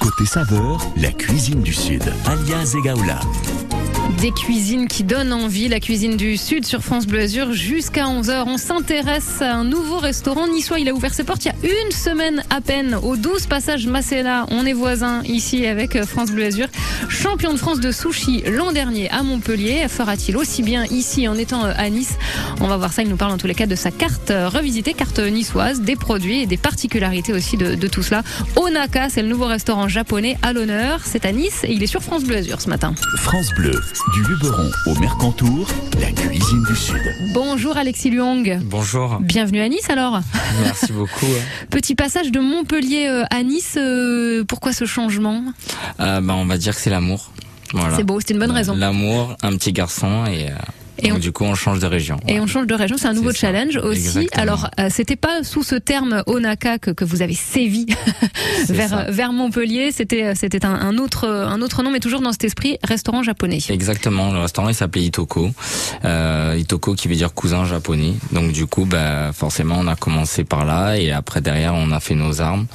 Côté saveur, la cuisine du Sud. Alias Egaola. Des cuisines qui donnent envie, la cuisine du Sud sur France Bleu Azur jusqu'à 11h. On s'intéresse à un nouveau restaurant niçois. Il a ouvert ses portes il y a une semaine à peine au 12 passage Masséna. On est voisins ici avec France Bleu Azur. Champion de France de sushi l'an dernier à Montpellier. Fera-t-il aussi bien ici en étant à Nice? On va voir ça. Il nous parle en tous les cas de sa carte revisitée, carte niçoise, des produits et des particularités aussi de tout cela. Onaka, c'est le nouveau restaurant japonais à l'honneur. C'est à Nice et il est sur France Bleu Azur ce matin. France Bleu, du Luberon au Mercantour, la cuisine du Sud. Bonjour Alexis Luong. Bonjour. Bienvenue à Nice alors. Merci beaucoup. Petit passage de Montpellier euh, à Nice. euh, pourquoi ce changement? Euh, bah, on va dire que c'est l'amour. Voilà. C'est beau, c'était une bonne raison. L'amour, un petit garçon et, euh, Et donc, on- du coup on change de région. Et on change de région, c'est un nouveau ça. challenge aussi. Exactement. Alors, euh, c'était pas sous ce terme Onaka que, que vous avez sévi vers, ça. vers Montpellier. C'était c'était un, un autre un autre nom, mais toujours dans cet esprit restaurant japonais. Exactement, le restaurant il s'appelait Itoko. Euh, Itoko qui veut dire cousin japonais. Donc du coup bah forcément on a commencé par là et après derrière on a fait nos armes.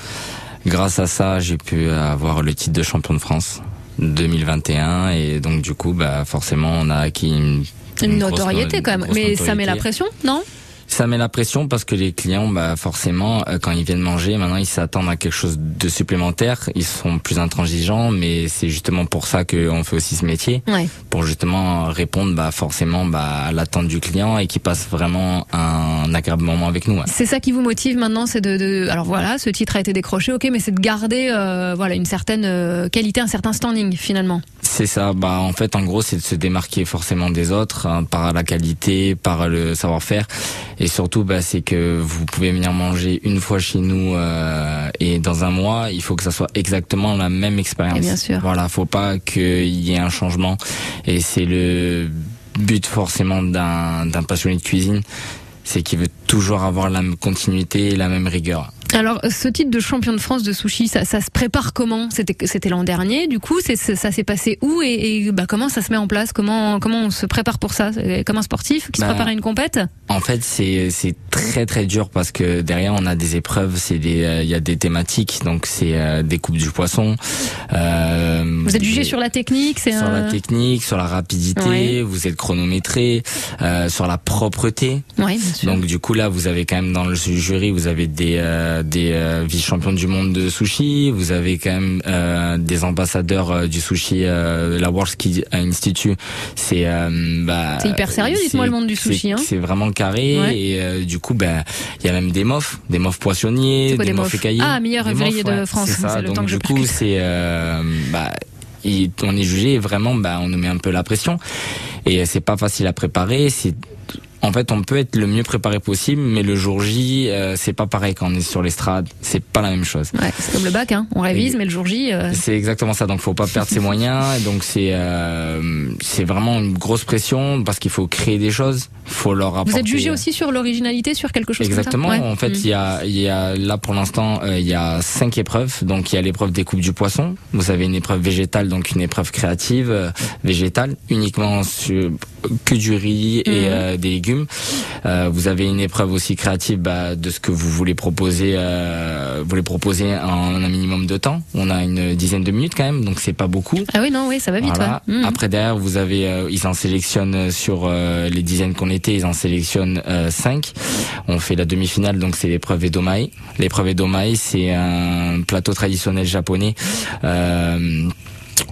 Grâce à ça j'ai pu avoir le titre de champion de France 2021 et donc du coup bah forcément on a acquis une, Une notoriété no- quand même, mais ça met la pression, non? Ça met la pression parce que les clients, bah forcément, euh, quand ils viennent manger, maintenant ils s'attendent à quelque chose de supplémentaire. Ils sont plus intransigeants, mais c'est justement pour ça qu'on fait aussi ce métier, Ouais. pour justement répondre, bah forcément, bah à l'attente du client et qu'il passe vraiment un agréable moment avec nous. ouais. C'est ça qui vous motive maintenant, c'est de, de- alors voilà, ce titre a été décroché, ok, mais c'est de garder euh, voilà une certaine euh, qualité, un certain standing finalement. C'est ça. Bah en fait, en gros, c'est de se démarquer forcément des autres hein, par la qualité, par le savoir-faire, et surtout, bah c'est que vous pouvez venir manger une fois chez nous euh, et dans un mois, il faut que ça soit exactement la même expérience. Bien sûr. Voilà, faut pas qu'il y ait un changement, et c'est le but forcément d'un d'un passionné de cuisine, c'est qu'il veut toujours avoir la même continuité et la même rigueur. Alors, ce titre de champion de France de sushi, ça, ça se prépare comment? C'était l'an dernier, du coup, ça s'est passé où? Et, et, bah, comment ça se met en place? Comment comment on se prépare pour ça? Comme un sportif qui se Bah, prépare à une compète? En fait, c'est très très dur parce que derrière on a des épreuves, euh, il y a des thématiques, donc c'est euh, des coupes du poisson. euh, Vous êtes jugé sur la technique, sur un... la technique, sur la rapidité, Ouais. vous êtes chronométré, euh, sur la propreté. Ouais, bien sûr. Donc du coup là, vous avez quand même dans le jury, vous avez des euh, des euh, vice-champions du monde de sushi, vous avez quand même euh, des ambassadeurs du sushi, la World Ski Institute. C'est bah, C'est hyper sérieux, dites-moi, le monde du c'est- sushi, hein. C'est vraiment carré Ouais. et du coup, bah il y a même des mofs, des mofs poissonniers, quoi, des, mofs écaillés. Ah, meilleur ouvrier de ouais, France, c'est ça. c'est le Donc temps que je du coup, c'est bah il- on est jugé et vraiment bah on nous met un peu la pression et c'est pas facile à préparer c'est en fait, on peut être le mieux préparé possible, mais le jour J, euh, c'est pas pareil quand on est sur l'estrade. C'est pas la même chose. Ouais, c'est comme le bac, hein. on révise, Et- mais le jour J... euh, C'est exactement ça. Donc, faut pas perdre ses moyens. Donc, c'est euh, c'est vraiment une grosse pression parce qu'il faut créer des choses. Faut leur apporter. Vous êtes jugé aussi sur l'originalité, sur quelque chose Exactement. comme ça Ouais. En fait, Mm. il y a, il y a là pour l'instant, euh, il y a cinq épreuves. Donc, il y a l'épreuve des coupes du poisson. Vous avez une épreuve végétale, donc une épreuve créative euh, végétale, uniquement sur que du riz et Mhm. euh, des légumes. Euh, vous avez une épreuve aussi créative bah, de ce que vous voulez proposer. Euh, vous voulez proposer en un minimum de temps. On a une dizaine de minutes quand même, donc c'est pas beaucoup. Ah oui, non, oui, ça va vite. Voilà. ouais. Mm. Après derrière, vous avez, euh, ils en sélectionnent sur euh, les dizaines qu'on était, ils en sélectionnent euh, 5. On fait la demi-finale, donc c'est l'épreuve Edomae. L'épreuve Edomae, c'est un plateau traditionnel japonais. Euh,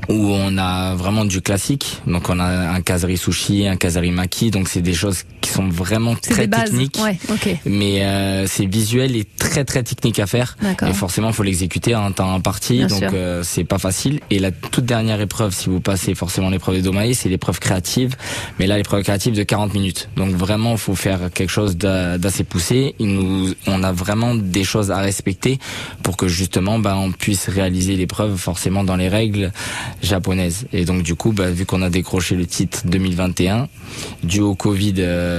où on a vraiment du classique, donc on a un kazari sushi, un kazari maki, donc c'est des choses qui sont vraiment très techniques, Ouais, mais euh, c'est visuel et très très technique à faire. Et forcément, faut l'exécuter en temps imparti, Bien donc euh, c'est pas facile. Et la toute dernière épreuve, si vous passez forcément l'épreuve de Domaï, c'est l'épreuve créative. Mais là, l'épreuve créative de 40 minutes. Donc vraiment, faut faire quelque chose d'a- d'assez poussé. Il nous, on a vraiment des choses à respecter pour que justement, bah, on puisse réaliser l'épreuve forcément dans les règles japonaises. Et donc du coup, bah, vu qu'on a décroché le titre 2021, dû au Covid, euh,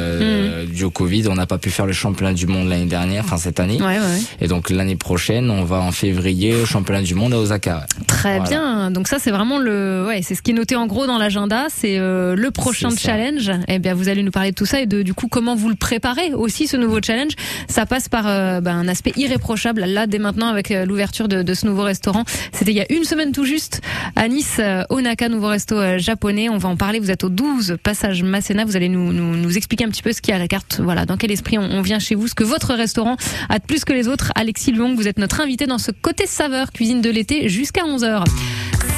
Dû au Covid, on n'a pas pu faire le championnat du monde l'année dernière, enfin cette année. Ouais, ouais, ouais. Et donc l'année prochaine, on va en février au championnat du monde à Osaka. Très bien. Donc ça, c'est vraiment le, ouais, c'est ce qui est noté en gros dans l'agenda. C'est euh, le prochain challenge. Eh bien, vous allez nous parler de tout ça et de du coup comment vous le préparez aussi ce nouveau challenge. Ça passe par euh, ben, un aspect irréprochable là dès maintenant avec euh, l'ouverture de, de, ce nouveau restaurant. C'était il y a une semaine tout juste à Nice, Onaka, nouveau resto japonais. On va en parler. Vous êtes au 12 passage Masséna. Vous allez nous, nous, nous expliquer un petit peu ce qu'il y a à la carte. Voilà, dans quel esprit on, vient chez vous, ce que votre restaurant a de plus que les autres. Alexis Luong, vous êtes notre invité dans ce côté saveur cuisine de l'été jusqu'à 11h.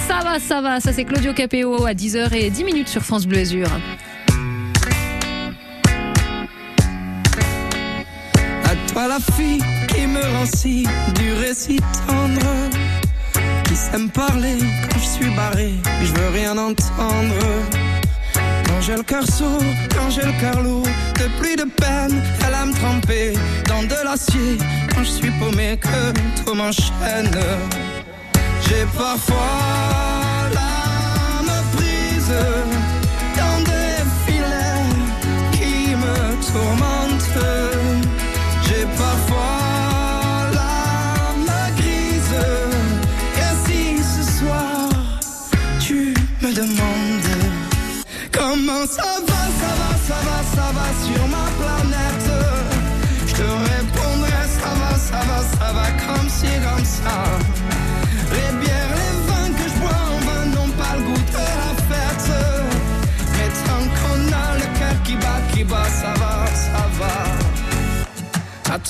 Ça va, ça va, ça c'est Claudio Capéo à 10h et 10 minutes sur France Bleu Azur. À toi la fille qui me rend si dur et tendre Qui s'aime parler quand je suis barré, je veux rien entendre quand j'ai le cœur sourd, quand j'ai le cœur lourd, de pluie de peine, elle a me tremper dans de l'acier. Quand je suis paumé, que tout m'enchaîne. J'ai parfois l'âme prise dans des filets qui me tourmentent.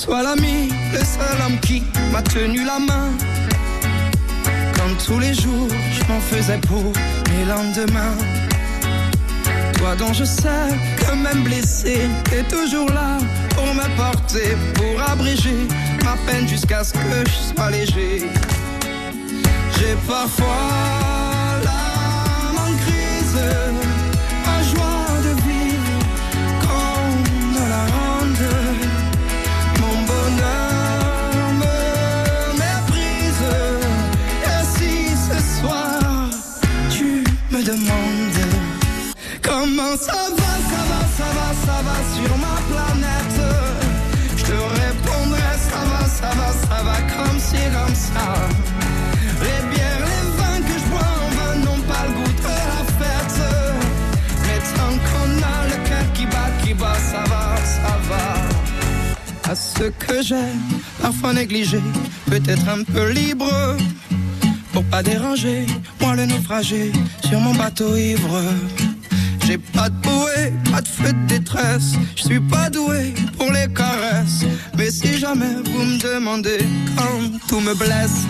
Toi l'ami, le seul homme qui m'a tenu la main. Comme tous les jours, je m'en faisais pour mes lendemains. Toi dont je sais que même blessé, t'es toujours là pour me porter, pour abréger ma peine jusqu'à ce que je sois léger. J'ai parfois l'âme en crise, comment ça va, ça va, ça va, ça va sur ma planète, je te répondrai ça va, ça va, ça va comme si, comme ça. Les bières, les vins que je bois en vin n'ont pas le goût de la fête. Mais tant qu'on a le cœur qui bat, qui bat, ça va, ça va. À ce que j'ai parfois négligé, peut-être un peu libre. Pour pas déranger, moi le naufragé sur mon bateau ivre. J'ai pas de bouée, pas de feu de détresse. Je suis pas doué pour les caresses. Mais si jamais vous me demandez quand tout me blesse.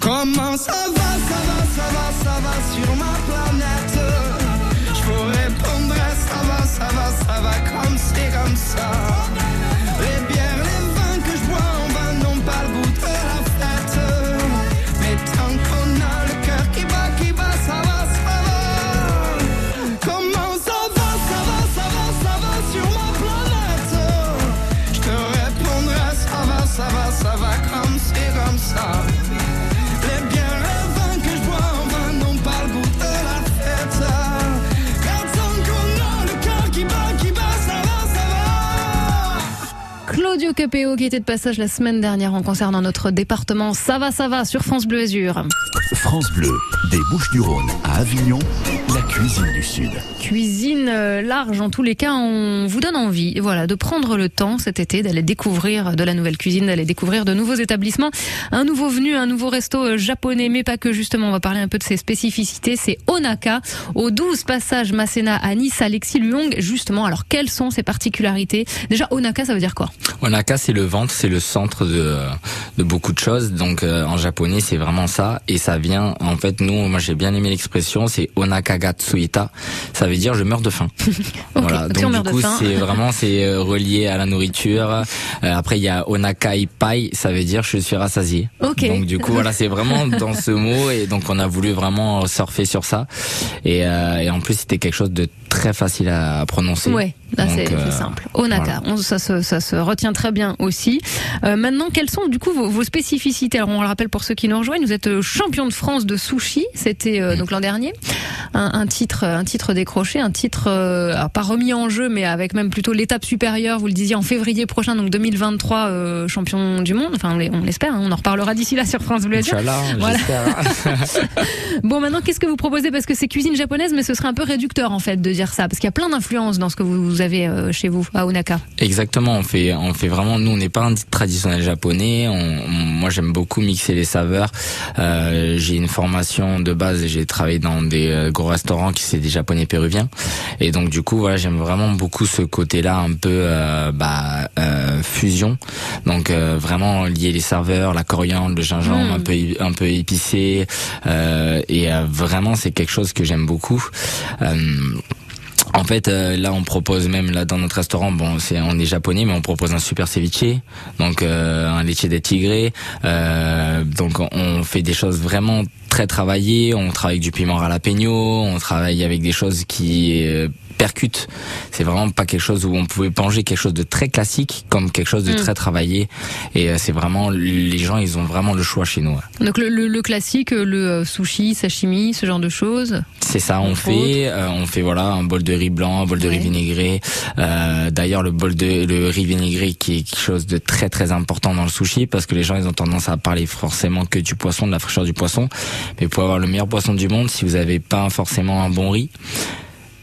Comment ça va, ça va, ça va, ça va sur ma planète? Je vous répondrai, ça va, ça va, ça va comme c'est comme ça. Capéo qui était de passage la semaine dernière en concert dans notre département. Ça va, ça va sur France Bleu Azur. France Bleu, des Bouches-du-Rhône à Avignon, la cuisine du Sud. Cuisine euh, large, en tous les cas, on vous donne envie, voilà, de prendre le temps cet été d'aller découvrir de la nouvelle cuisine, d'aller découvrir de nouveaux établissements, un nouveau venu, un nouveau resto euh, japonais, mais pas que justement. On va parler un peu de ses spécificités. C'est Onaka, au 12 passage Masséna à Nice, Alexis Luong. Justement, alors quelles sont ses particularités? Déjà, Onaka, ça veut dire quoi? Onaka, c'est le ventre, c'est le centre de, de beaucoup de choses. Donc euh, en japonais, c'est vraiment ça. Et ça vient, en fait, nous, moi j'ai bien aimé l'expression, c'est Onaka ga tsuita. Ça veut dire je meurs de faim. voilà. si on Donc du coup, c'est vraiment c'est euh, relié à la nourriture. Euh, après, il y a Onaka ipai, ça veut dire je suis rassasié. Ok. Donc du coup, voilà, c'est vraiment dans ce mot et donc on a voulu vraiment surfer sur ça. Et, euh, et en plus, c'était quelque chose de très facile à prononcer. Ouais, c'est euh, simple. Onaka, on- ça, se, ça se retient très bien aussi. Euh, maintenant, quelles sont du coup vos, vos spécificités? Alors, on le rappelle pour ceux qui nous rejoignent, vous êtes euh, champion de France de sushi, c'était euh, donc l'an dernier. Un, un titre, un titre décroché, un titre pas remis en jeu, mais avec même plutôt l'étape supérieure. Vous le disiez en février prochain, donc 2023, euh, champion du monde. Enfin, on l'espère. hein, on en reparlera d'ici là sur France Bleu. Azur. Voilà. Bon, maintenant, qu'est-ce que vous proposez? Parce que c'est cuisine japonaise, mais ce serait un peu réducteur en fait de dire ça, parce qu'il y a plein d'influences dans ce que vous avez euh, chez vous à Onaka. Exactement, on fait, on fait vraiment. Nous, on n'est pas un traditionnel japonais. On, on- moi, j'aime beaucoup mixer les saveurs. Euh, j'ai une formation de base et j'ai travaillé dans des euh, gros restaurants qui c'est des japonais péruviens. Et donc, du coup, voilà, j'aime vraiment beaucoup ce côté-là, un peu euh, bah, euh, fusion. Donc, euh, vraiment lier les saveurs, la coriandre, le gingembre, Mm. un peu, un peu épicé. Euh, et vraiment, c'est quelque chose que j'aime beaucoup. Euh, en fait, euh, là, on propose même là dans notre restaurant. Bon, c'est on est japonais, mais on propose un super ceviche, donc euh, un leche de tigre. Euh, donc, on- fait des choses vraiment très travaillées. On travaille avec du piment jalapeno. On travaille avec des choses qui euh, percutent. C'est vraiment pas quelque chose où on pouvait manger quelque chose de très classique comme quelque chose de Mm. très travaillé. Et euh, c'est vraiment les gens, ils ont vraiment le choix chez nous. ouais. Donc le, le- le classique, le euh, sushi, sashimi, ce genre de choses. C'est ça, on fait, euh, on fait voilà un bol de riz blanc, un bol de riz vinaigré. Euh, D'ailleurs, le bol de le riz vinaigré qui est quelque chose de très très important dans le sushi parce que les gens ils ont tendance à parler forcément que du poisson, de la fraîcheur du poisson. Mais pour avoir le meilleur poisson du monde, si vous avez pas forcément un bon riz.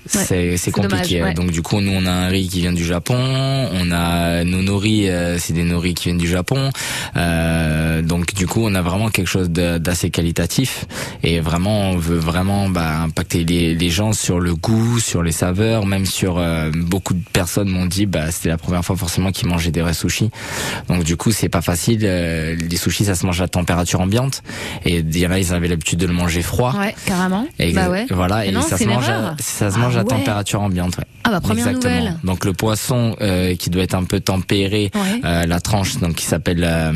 C'est c'est c'est compliqué. dommage, ouais. Donc du coup, nous on a un riz qui vient du Japon, on a nos nori, euh, c'est des nori qui viennent du Japon. Euh, donc du coup, on a vraiment quelque chose d'assez qualitatif et vraiment on veut vraiment bah, impacter les, les gens sur le goût, sur les saveurs, même sur euh, beaucoup de personnes m'ont dit bah c'était la première fois forcément qu'ils mangeaient des vrais sushis. Donc du coup, c'est pas facile. euh, les sushis, ça se mange à température ambiante et il y en a ils avaient l'habitude de le manger froid. Ouais, carrément. Et bah ouais. Voilà, et non, ça se mange, ça se mange Ah à ouais. température ambiante. Ouais. Ah bah première Exactement. nouvelle. Donc le poisson euh, qui doit être un peu tempéré, Ouais. euh, la tranche donc qui s'appelle euh,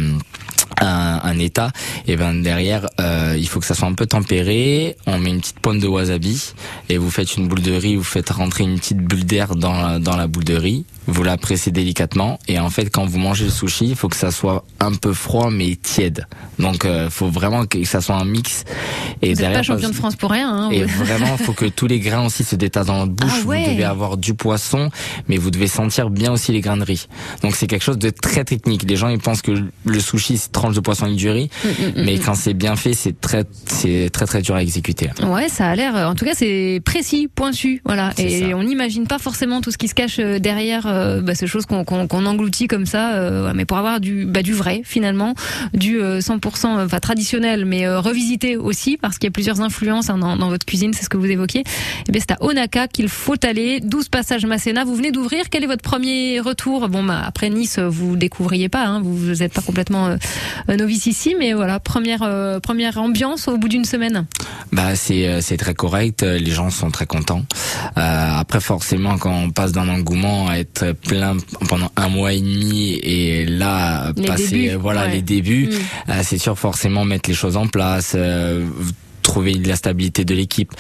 un, un état, et ben derrière il faut que ça soit un peu tempéré. On met une petite pointe de wasabi et vous faites une boule de riz, vous faites rentrer une petite bulle d'air dans la, dans la boule de riz. Vous la pressez délicatement et en fait quand vous mangez le sushi, il faut que ça soit un peu froid mais tiède. Donc euh, faut vraiment que ça soit un mix. Et Vous derrière pas champion de France pour rien. Hein, et vraiment, il faut que tous les grains aussi se détachent dans votre bouche. Ah ouais. Vous devez avoir du poisson, mais vous devez sentir bien aussi les grains de riz. Donc c'est quelque chose de très technique. Les gens ils pensent que le sushi c'est tranche de poisson avec du riz, Mm, mm, mm, mais quand c'est bien fait, c'est très, c'est très très dur à exécuter. Ouais, ça a l'air. euh, En tout cas, c'est précis, pointu, voilà. Et ça. on n'imagine pas forcément tout ce qui se cache euh, derrière euh, bah, ces choses qu'on qu'on engloutit comme ça. euh, mais pour avoir du, bah, du vrai finalement, du euh, 100% euh, enfin, traditionnel, mais revisité aussi parce qu'il y a plusieurs influences hein, dans, dans votre cuisine. C'est ce que vous évoquiez. Et bien, c'est à Onaka qu'il faut aller. 12 passages Masséna. Vous venez d'ouvrir. Quel est votre premier retour? Bon, bah, après Nice, vous découvriez pas. Hein, vous n'êtes pas complètement euh, novice ici, mais voilà, première euh, première ambiance au bout d'une semaine. Bah c'est euh, c'est très correct. euh, Les gens sont très contents. Euh, après forcément quand on passe d'un engouement à être plein pendant un mois et demi et là Les passer débuts, euh, voilà ouais. les débuts, Mm. Euh, c'est sûr forcément mettre les choses en place, euh, trouver de la stabilité de l'équipe.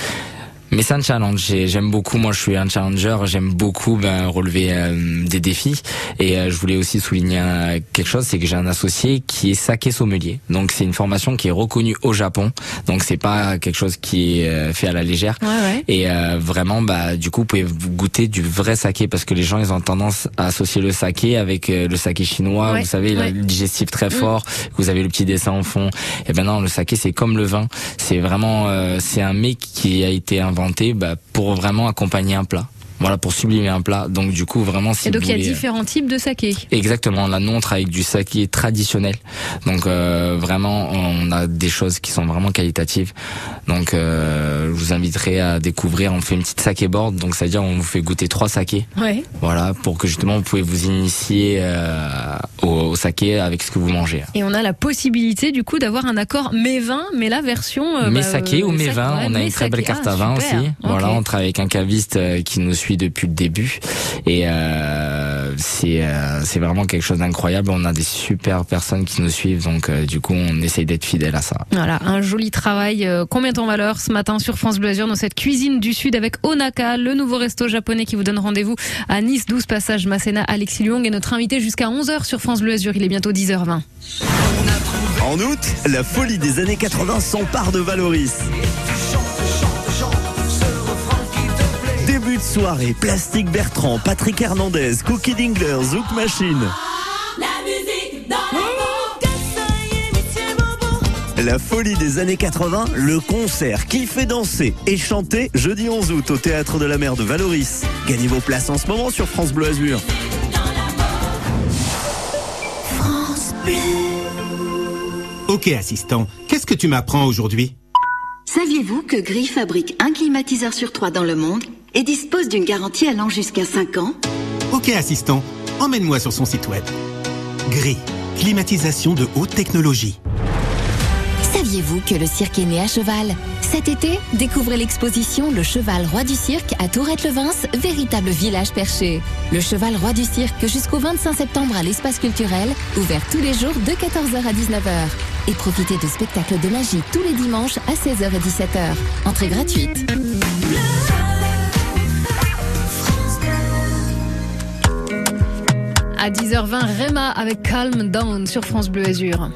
Mais c'est un challenge. J'ai- J'aime beaucoup. Moi, je suis un challenger. J'aime beaucoup ben, relever euh, des défis. Et euh, je voulais aussi souligner euh, quelque chose, c'est que j'ai un associé qui est saké sommelier. Donc, c'est une formation qui est reconnue au Japon. Donc, c'est pas quelque chose qui est euh, fait à la légère. Ouais, ouais. Et euh, vraiment, bah, du coup, vous pouvez goûter du vrai saké parce que les gens, ils ont tendance à associer le saké avec euh, le saké chinois. Ouais, vous savez, il a le digestif très Mm. fort. Vous avez le petit dessin en fond. Et ben non, le saké, c'est comme le vin. C'est vraiment, euh, c'est un mec qui a été inventé bah, pour vraiment accompagner un plat. Voilà, pour sublimer un plat. Donc du coup, vraiment, si Et donc il y a voulez- différents types de saké. Exactement, là nous on travaille avec du saké traditionnel. Donc euh, vraiment on a des choses qui sont vraiment qualitatives. Donc euh, je vous inviterai à découvrir, on fait une petite saké board, donc c'est-à-dire on vous fait goûter trois sakés. Ouais. Voilà, pour que justement vous pouvez vous initier euh, au, au saké avec ce que vous mangez. Et on a la possibilité du coup d'avoir un accord mes vins, mais la version euh, mes bah, sakés euh, ou mes sac- vins, on a mes une très belle carte Ah, à vin super. aussi. Voilà, on travaille avec un caviste euh, qui nous suit suis depuis le début et euh, c'est euh, c'est vraiment quelque chose d'incroyable. On a des super personnes qui nous suivent, donc euh, du coup on essaye d'être fidèle à ça. Voilà, un joli travail qu'on met en valeur ce matin sur France Bleu Azur dans cette cuisine du Sud avec Onaka, le nouveau resto japonais qui vous donne rendez-vous à Nice 12 passage Masséna. Alexis Luong est notre invité jusqu'à 11h sur France Bleu Azur. Il est bientôt 10h20. En août, la folie des années 80 s'empare de Valoris. Début de soirée, Plastique Bertrand, Patrick Hernandez, Cookie Dingler, Zouk Machine. La folie des années 80, le concert qui fait danser et chanter jeudi 11 août au théâtre de la mer de Valoris. Gagnez vos places en ce moment sur France Bleu Azur. Ok assistant, qu'est-ce que tu m'apprends aujourd'hui? Saviez-vous que Gris fabrique un climatiseur sur trois dans le monde? Et dispose d'une garantie allant jusqu'à 5 ans Ok assistant, emmène-moi sur son site web. Gris, climatisation de haute technologie. Saviez-vous que le cirque est né à cheval? Cet été, découvrez l'exposition Le Cheval Roi du Cirque à Tourette-le-Vince, véritable village perché. Le Cheval Roi du Cirque jusqu'au 25 septembre à l'espace culturel, ouvert tous les jours de 14h à 19h. Et profitez de spectacles de magie tous les dimanches à 16h et 17h. Entrée gratuite. À 10h20, Rema avec Calm Down sur France Bleu Azur.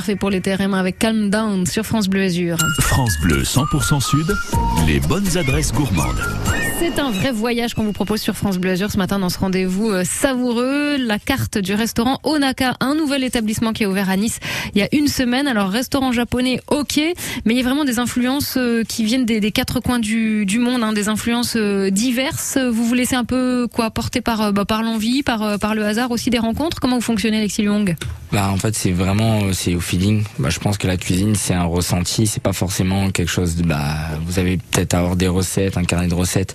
Parfait pour les TRM avec Calm Down sur France Bleu Azur. France Bleu 100% Sud, les bonnes adresses gourmandes. C'est un vrai voyage qu'on vous propose sur France Bleu ce matin dans ce rendez-vous euh, savoureux. La carte du restaurant Onaka, un nouvel établissement qui est ouvert à Nice il y a une semaine. Alors restaurant japonais, ok, mais il y a vraiment des influences euh, qui viennent des, quatre coins du, monde, hein, des influences euh, diverses. Vous vous laissez un peu quoi porter par bah, par l'envie, par par le hasard aussi des rencontres? Comment vous fonctionnez, Alexis Lyong Bah en fait c'est vraiment c'est au feeling. Bah je pense que la cuisine c'est un ressenti, c'est pas forcément quelque chose de bah vous avez peut-être à avoir des recettes, un carnet de recettes,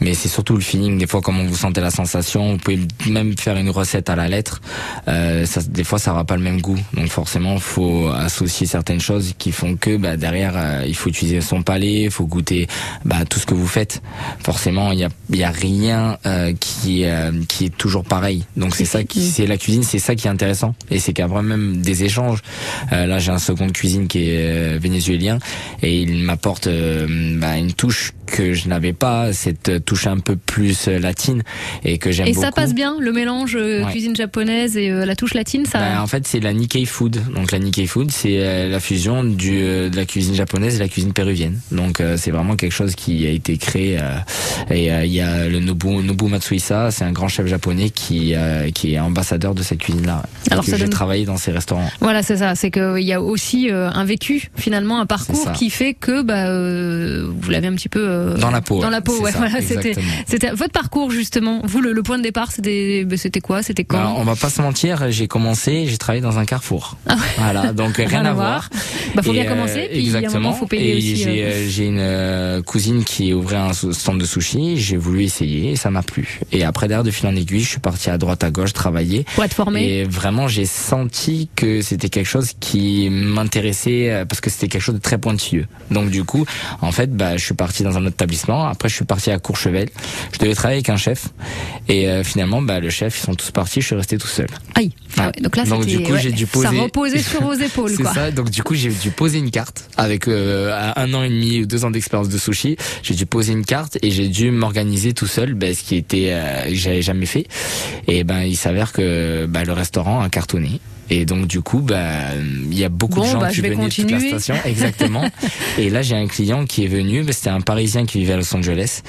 mais c'est surtout le feeling. Des fois comment vous sentez la sensation, vous pouvez même faire une recette à la lettre. Euh, ça, des fois ça aura pas le même goût, donc forcément faut associer certaines choses qui font que bah, derrière euh, il faut utiliser son palais, il faut goûter bah, tout ce que vous faites. Forcément il y a y a rien euh, qui euh, qui est toujours pareil. Donc c'est ça qui c'est la cuisine, c'est ça qui est intéressant et c'est qu'il même des échanges. Euh, là j'ai un second de cuisine qui est vénézuélien et il m'apporte bah, une touche que je n'avais pas, cette touche un peu plus euh, latine et que j'aime Et beaucoup. ça passe bien, le mélange euh, Ouais. cuisine japonaise et euh, la touche latine, ça. Bah, en fait, c'est la Nikkei Food. Donc la Nikkei Food, c'est la fusion du, de la cuisine japonaise et la cuisine péruvienne. Donc c'est vraiment quelque chose qui a été créé. et il y a le Nobu, Nobu Matsuhisa, c'est un grand chef japonais qui, qui est ambassadeur de cette cuisine-là. Alors, que ça j'ai donne- travaillé dans ces restaurants. Voilà, c'est ça. C'est qu'il y a aussi un vécu, finalement, un parcours qui fait que bah, euh, vous l'avez un petit peu euh, Dans la peau, Dans la peau, C'est ouais. ça, Voilà, c'était, votre parcours justement. Vous, le, le point de départ, c'était, bah, c'était quoi? C'était quand? Bah, on va pas se mentir, j'ai commencé, j'ai travaillé dans un carrefour. Voilà, donc rien, à voir. Bah, faut Et, bien commencer, puis à un exactement. moment, faut payer et aussi, J'ai, euh. euh, j'ai une euh, cousine qui ouvrait un stand de sushi. J'ai voulu essayer et ça m'a plu. Et après derrière de fil en aiguille, je suis parti à droite à gauche travailler. Pour être formé. Et vraiment, j'ai senti que c'était quelque chose qui m'intéressait euh, parce que c'était quelque chose de très pointilleux. Donc du coup, en fait, bah, je suis parti dans un autre établissement. Après, je suis parti à Courchevel. Je devais travailler avec un chef. Et euh, finalement, bah, le chef, ils sont tous partis. Je suis resté tout seul. Aïe. Ah Ouais. ouais, donc là, Donc, du coup, ouais, j'ai dû poser- Ça reposait sur vos épaules, C'est ça. Donc du coup, j'ai dû poser une carte avec euh, un an et demi ou deux ans d'expérience de sushi. J'ai dû poser une carte et j'ai dû m'organiser tout seul, ben, ce qui était euh, que j'avais jamais fait. Et ben il s'avère que ben, le restaurant a cartonné. Et donc du coup, ben il y a beaucoup Bon, de gens bah, qui venaient de toute la station, exactement. et là, j'ai un client qui est venu. ben, C'était un Parisien qui vivait à Los Angeles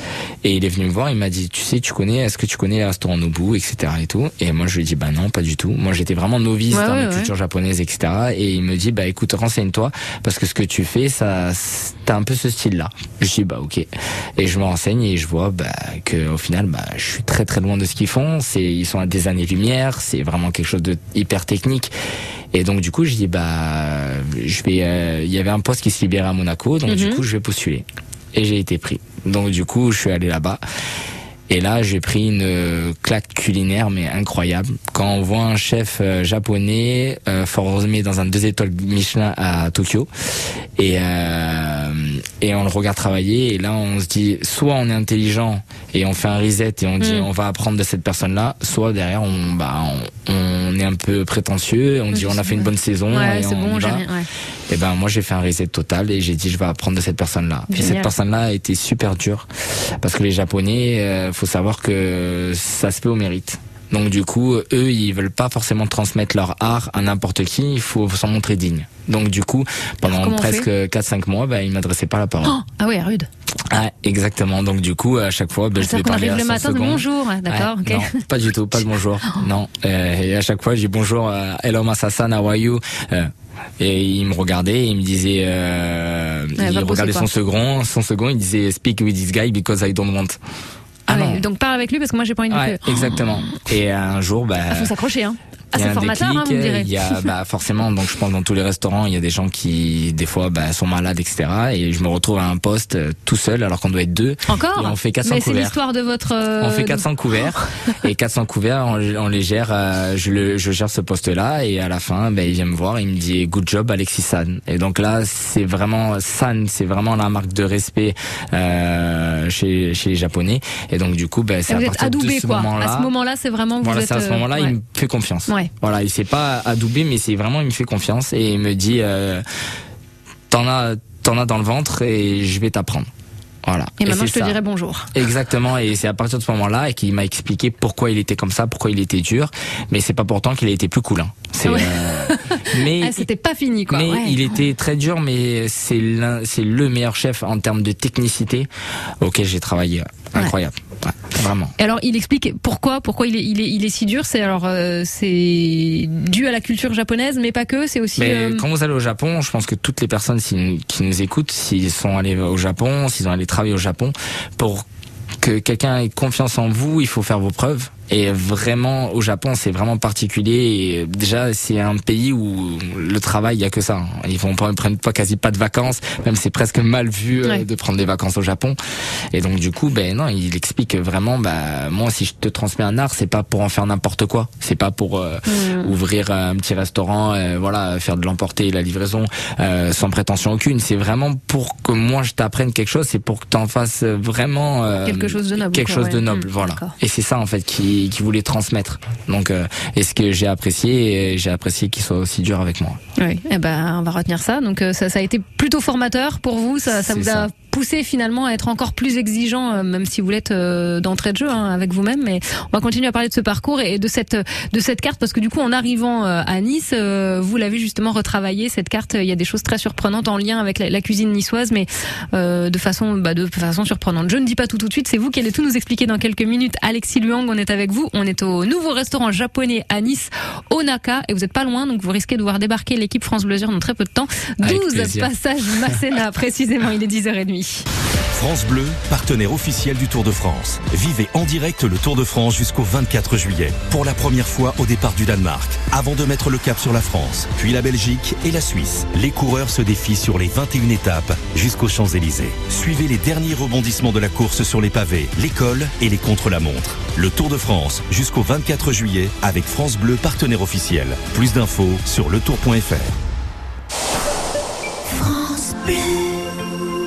et il est venu me voir. Il m'a dit, tu sais, tu connais, est-ce que tu connais les restaurants Nobu, etc. et tout. Et moi, je lui ai dit, bah non, pas du tout. Moi, j'étais vraiment novice Ouais, dans ouais, la ouais. culture japonaise, etc. Et il me dit, bah écoute, renseigne-toi parce que ce que tu fais, ça, t'as un peu ce style-là. Je dis, bah ok. Et je me renseigne et je vois bah, que au final, bah, je suis très très loin de ce qu'ils font. C'est, ils sont à des années-lumière. C'est vraiment quelque chose de hyper technique. Et donc du coup, je dis, bah, je vais. euh, Il y avait un poste qui se libérait à Monaco, donc du Mhm. coup, je vais postuler. Et j'ai été pris. Donc du coup, je suis allé là-bas. Et là, j'ai pris une euh, claque culinaire, mais incroyable. Quand on voit un chef euh, japonais euh, formé dans un deux étoiles Michelin à Tokyo, et euh, et on le regarde travailler, et là, on se dit, soit on est intelligent et on fait un reset et on dit, Mm. on va apprendre de cette personne-là, soit derrière, on bah on, on est un peu prétentieux, et on dit, on a fait une bonne saison, Ouais, et on bon, y va. ouais. Et ben moi j'ai fait un reset total et j'ai dit je vais apprendre de cette personne-là. Et Génial. cette personne-là a été super dure parce que les Japonais, euh, faut savoir que ça se fait au mérite. Donc du coup, eux, ils veulent pas forcément transmettre leur art à n'importe qui, il faut s'en montrer digne. Donc du coup, pendant comment presque 4-5 mois, bah, ils m'adressaient pas la parole. Oh, ah ouais, rude. Ah, exactement. Donc du coup, à chaque fois, bah, je C'est-à-dire devais qu'on parler arrive à le 100 matin de bonjour, ouais, d'accord, Ouais. Non, pas du tout, pas de bonjour. non. Euh, et à chaque fois, je dis bonjour, euh, hello Masasan, how are you? Euh, Et il me regardait, et il me disait, euh, va il regardait son second, son second, il disait speak with this guy because I don't want. Ah, Ah donc parle avec lui parce que moi j'ai pas envie de Ouais, exactement. Et un jour, bah. Ah, faut s'accrocher, hein. Il y a c'est un formateur, hein, vous. Il y a bah, forcément, donc je pense dans tous les restaurants, il y a des gens qui des fois bah, sont malades, etc. Et je me retrouve à un poste euh, tout seul alors qu'on doit être deux. Encore Et on fait 400 Mais c'est couverts. l'histoire de votre. euh, On fait de- 400 couverts et 400 couverts, on, on les gère. euh, je, le, je gère ce poste-là et à la fin, ben, il vient me voir et il me dit good job Alexis San. Et donc là, c'est vraiment San, c'est vraiment la marque de respect euh, chez, chez les Japonais. Et donc du coup, Et c'est à partir de adoubé, ce quoi. moment-là. À ce moment-là, c'est vraiment. Vous Voilà, êtes, c'est à ce euh, moment-là, ouais. il me fait confiance. Ouais. Voilà, il s'est pas adoubé, mais c'est vraiment, il me fait confiance et il me dit, euh, t'en as, t'en as dans le ventre et je vais t'apprendre. Voilà. Et maintenant, je te ça. dirai bonjour. Exactement, et c'est à partir de ce moment-là qu'il m'a expliqué pourquoi il était comme ça, pourquoi il était dur, mais c'est pas pourtant qu'il a été plus cool. Hein. C'est, Ouais. euh, Mais Ah, C'était pas fini, quoi. mais ouais. il était très dur, mais c'est c'est le meilleur chef en termes de technicité auquel j'ai travaillé. Incroyable, Ouais, vraiment. Et alors, il explique pourquoi, pourquoi il est, il est, il est si dur. C'est alors, euh, c'est dû à la culture japonaise, mais pas que. C'est aussi. Mais euh, quand vous allez au Japon, je pense que toutes les personnes qui, qui nous écoutent, s'ils sont allés au Japon, s'ils ont allé travailler au Japon, pour que quelqu'un ait confiance en vous, il faut faire vos preuves. Et vraiment, au Japon, c'est vraiment particulier. Et déjà, c'est un pays où le travail, il y a que ça. Ils vont pas, prennent pas quasi pas de vacances. Même c'est presque mal vu euh, Ouais. de prendre des vacances au Japon. Et donc du coup, ben non, il explique vraiment, bah moi, si je te transmets un art, c'est pas pour en faire n'importe quoi. C'est pas pour euh, Mm. ouvrir un petit restaurant, euh, voilà, faire de l'emporter, la livraison, euh, sans prétention aucune. C'est vraiment pour que moi je t'apprenne quelque chose. C'est pour que t'en fasses vraiment Quelque chose de noble, Quelque quoi, chose ouais. de noble, Mm, voilà. Et c'est ça en fait qui qui voulait transmettre. Donc, euh, et ce que j'ai apprécié, j'ai apprécié qu'il soit aussi dur avec moi. Oui, eh ben, on va retenir ça. Donc euh, ça, ça a été plutôt formateur pour vous. Ça, ça vous a ça. Poussé finalement à être encore plus exigeant, euh, même si vous l'êtes euh, d'entrée de jeu hein, avec vous-même. Mais on va continuer à parler de ce parcours et de cette de cette carte parce que du coup, en arrivant euh, à Nice, vous l'avez justement retravaillé cette carte. Il y a des choses très surprenantes en lien avec la, la cuisine niçoise, mais euh, de façon bah, de façon surprenante. Je ne dis pas tout tout de suite. C'est vous qui allez tout nous expliquer dans quelques minutes. Alexis Luang, on est avec vous. On est au nouveau restaurant japonais à Nice, Onaka, et vous êtes pas loin, donc vous risquez de voir débarquer l'équipe France Bleu dans très peu de temps. Avec 12 plaisir. passages Masséna, précisément, il est 10h30. France Bleu, partenaire officiel du Tour de France. Vivez en direct le Tour de France jusqu'au 24 juillet. Pour la première fois au départ du Danemark. Avant de mettre le cap sur la France, puis la Belgique et la Suisse. Les coureurs se défient sur les 21 étapes jusqu'aux Champs-Élysées. Suivez les derniers rebondissements de la course sur les pavés, l'école et les contre-la-montre. Le Tour de France jusqu'au 24 juillet avec France Bleu, partenaire officiel. Plus d'infos sur letour.fr.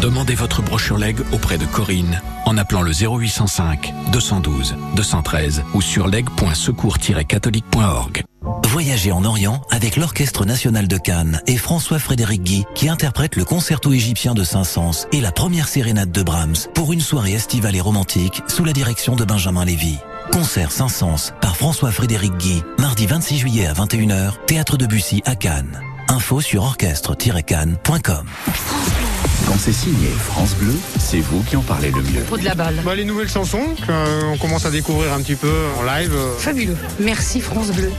Demandez votre brochure leg auprès de Corinne en appelant le 0805 212 213 ou sur leg.secours-catholique.org. Voyagez en Orient avec l'Orchestre National de Cannes et François-Frédéric Guy qui interprète le concerto égyptien de Saint-Saëns et la première sérénade de Brahms pour une soirée estivale et romantique sous la direction de Benjamin Lévy. Concert Saint-Saëns par François-Frédéric Guy, mardi 26 juillet à 21h, Théâtre de Bussy à Cannes. Info sur orchestre-cannes.com. Quand c'est signé France Bleu, c'est vous qui en parlez le mieux. Pour de la balle. Bah, les nouvelles chansons qu'on commence à découvrir un petit peu en live. euh. Fabuleux. Merci France Bleu.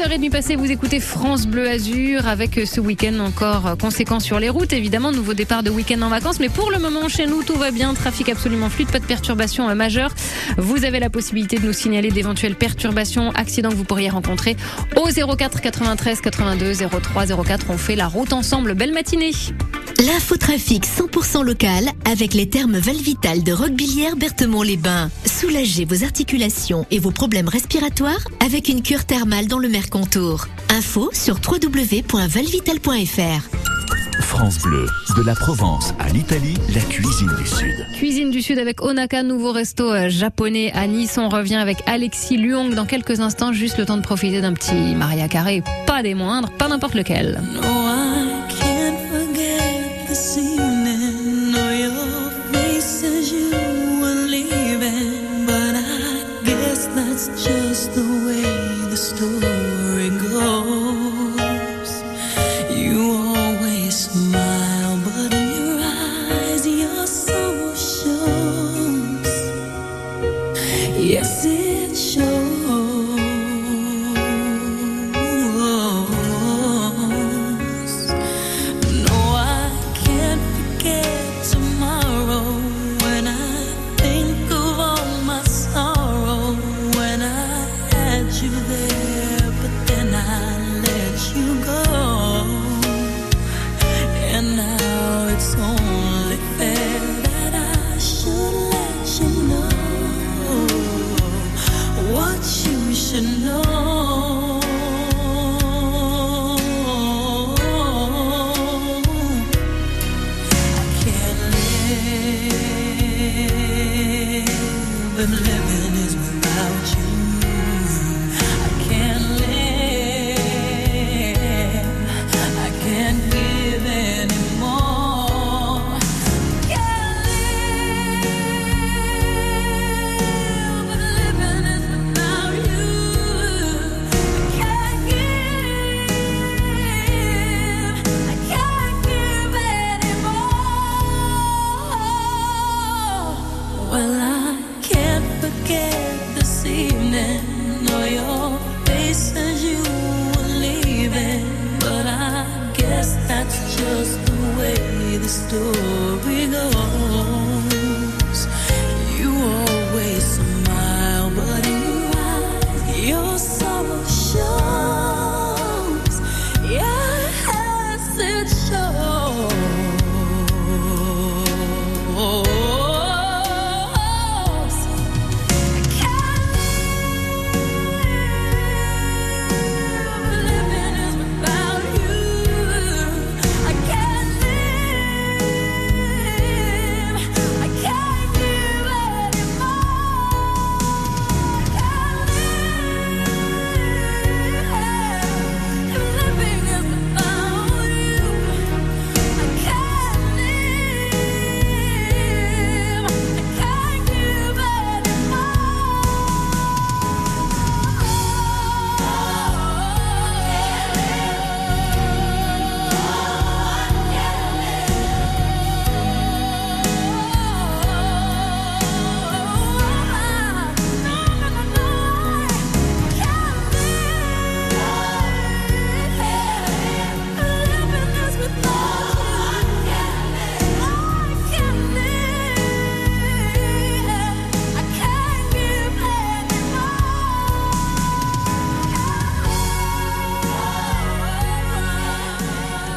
10h30 passées, vous écoutez France Bleu Azur avec euh, ce week-end encore euh, conséquent sur les routes. Évidemment, nouveau départ de week-end en vacances. Mais pour le moment, chez nous, tout va bien. Trafic absolument fluide, pas de perturbations euh, majeures. Vous avez la possibilité de nous signaler d'éventuelles perturbations, accidents que vous pourriez rencontrer au 04 93 82 03 04. On fait la route ensemble. Belle matinée. L'infotrafic 100% local avec les thermes Valvital de Roquebillière Berthemont-les-Bains. Soulagez vos articulations et vos problèmes respiratoires avec une cure thermale dans le Mercantour. Info sur www.valvital.fr. France Bleu, de la Provence à l'Italie, la cuisine du Sud. Cuisine du Sud avec Onaka, nouveau resto euh, japonais à Nice. On revient avec Alexis Luong dans quelques instants. Juste le temps de profiter d'un petit Maria Carré, pas des moindres, pas n'importe lequel. No, I story goes. do.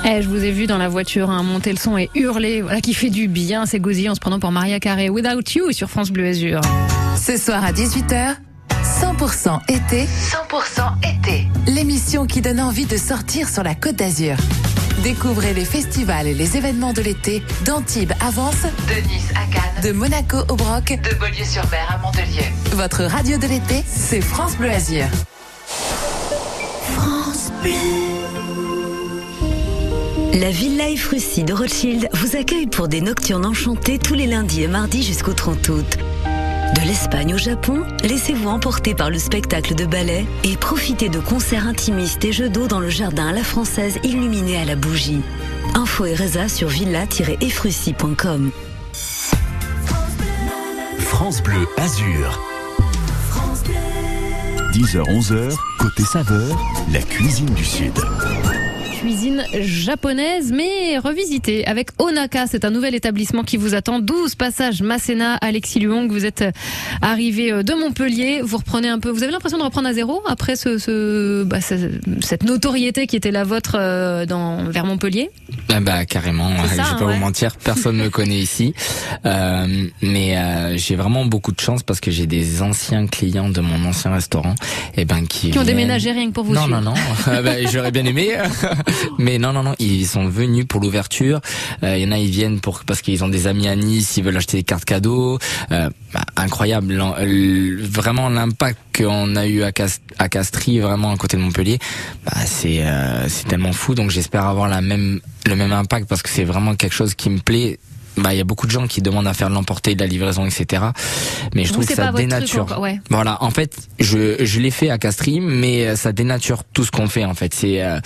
Eh, je vous ai vu dans la voiture hein, monter le son et hurler, voilà qui fait du bien, c'est gosillé en se prenant pour Maria Carré. Without You sur France Bleu Azur. Ce soir à 18h, 100% été. 100% été. L'émission qui donne envie de sortir sur la Côte d'Azur. Découvrez les festivals et les événements de l'été d'Antibes à Vence, de Nice à Cannes, de Monaco au Broc, de Beaulieu-sur-Mer à Mandelieu. Votre radio de l'été, c'est France Bleu Azur. France Bleu. La Villa Efrussi de Rothschild vous accueille pour des nocturnes enchantées tous les lundis et mardis jusqu'au 30 août. De l'Espagne au Japon, laissez-vous emporter par le spectacle de ballet et profitez de concerts intimistes et jeux d'eau dans le jardin à la française illuminé à la bougie. Info et résa sur villa-efrussi.com. France Bleu Azur. 10h-11h, côté saveur, la cuisine du Sud. Cuisine japonaise, mais revisitée avec Onaka. C'est un nouvel établissement qui vous attend. 12 passages Masséna, Alexis Luong. Vous êtes arrivé de Montpellier. Vous reprenez un peu. Vous avez l'impression de reprendre à zéro après ce, ce- bah, ce- cette notoriété qui était la vôtre euh, dans, vers Montpellier? Ah bah carrément, je vais pas ouais. vous mentir, personne me connaît ici, Euh, mais euh, j'ai vraiment beaucoup de chance parce que j'ai des anciens clients de mon ancien restaurant, et ben qui Qui ont viennent- déménagé rien que pour vous Non suivre. non non, bah, j'aurais bien aimé, mais non non non, ils sont venus pour l'ouverture. Euh, Il y en a ils viennent pour parce qu'ils ont des amis à Nice, ils veulent acheter des cartes cadeaux. Euh, bah, incroyable, vraiment l'impact qu'on a eu à, à Castries, vraiment à côté de Montpellier, bah, c'est euh, c'est tellement fou. Donc j'espère avoir la même le même impact parce que c'est vraiment quelque chose qui me plaît. Bah, il y a beaucoup de gens qui demandent à faire de l'emporter, de la livraison, etc. Mais je Vous, trouve que ça truc dénature. ouais. Voilà, en fait, je, je l'ai fait à Castries, mais euh, ça dénature tout ce qu'on fait. En fait, c'est euh,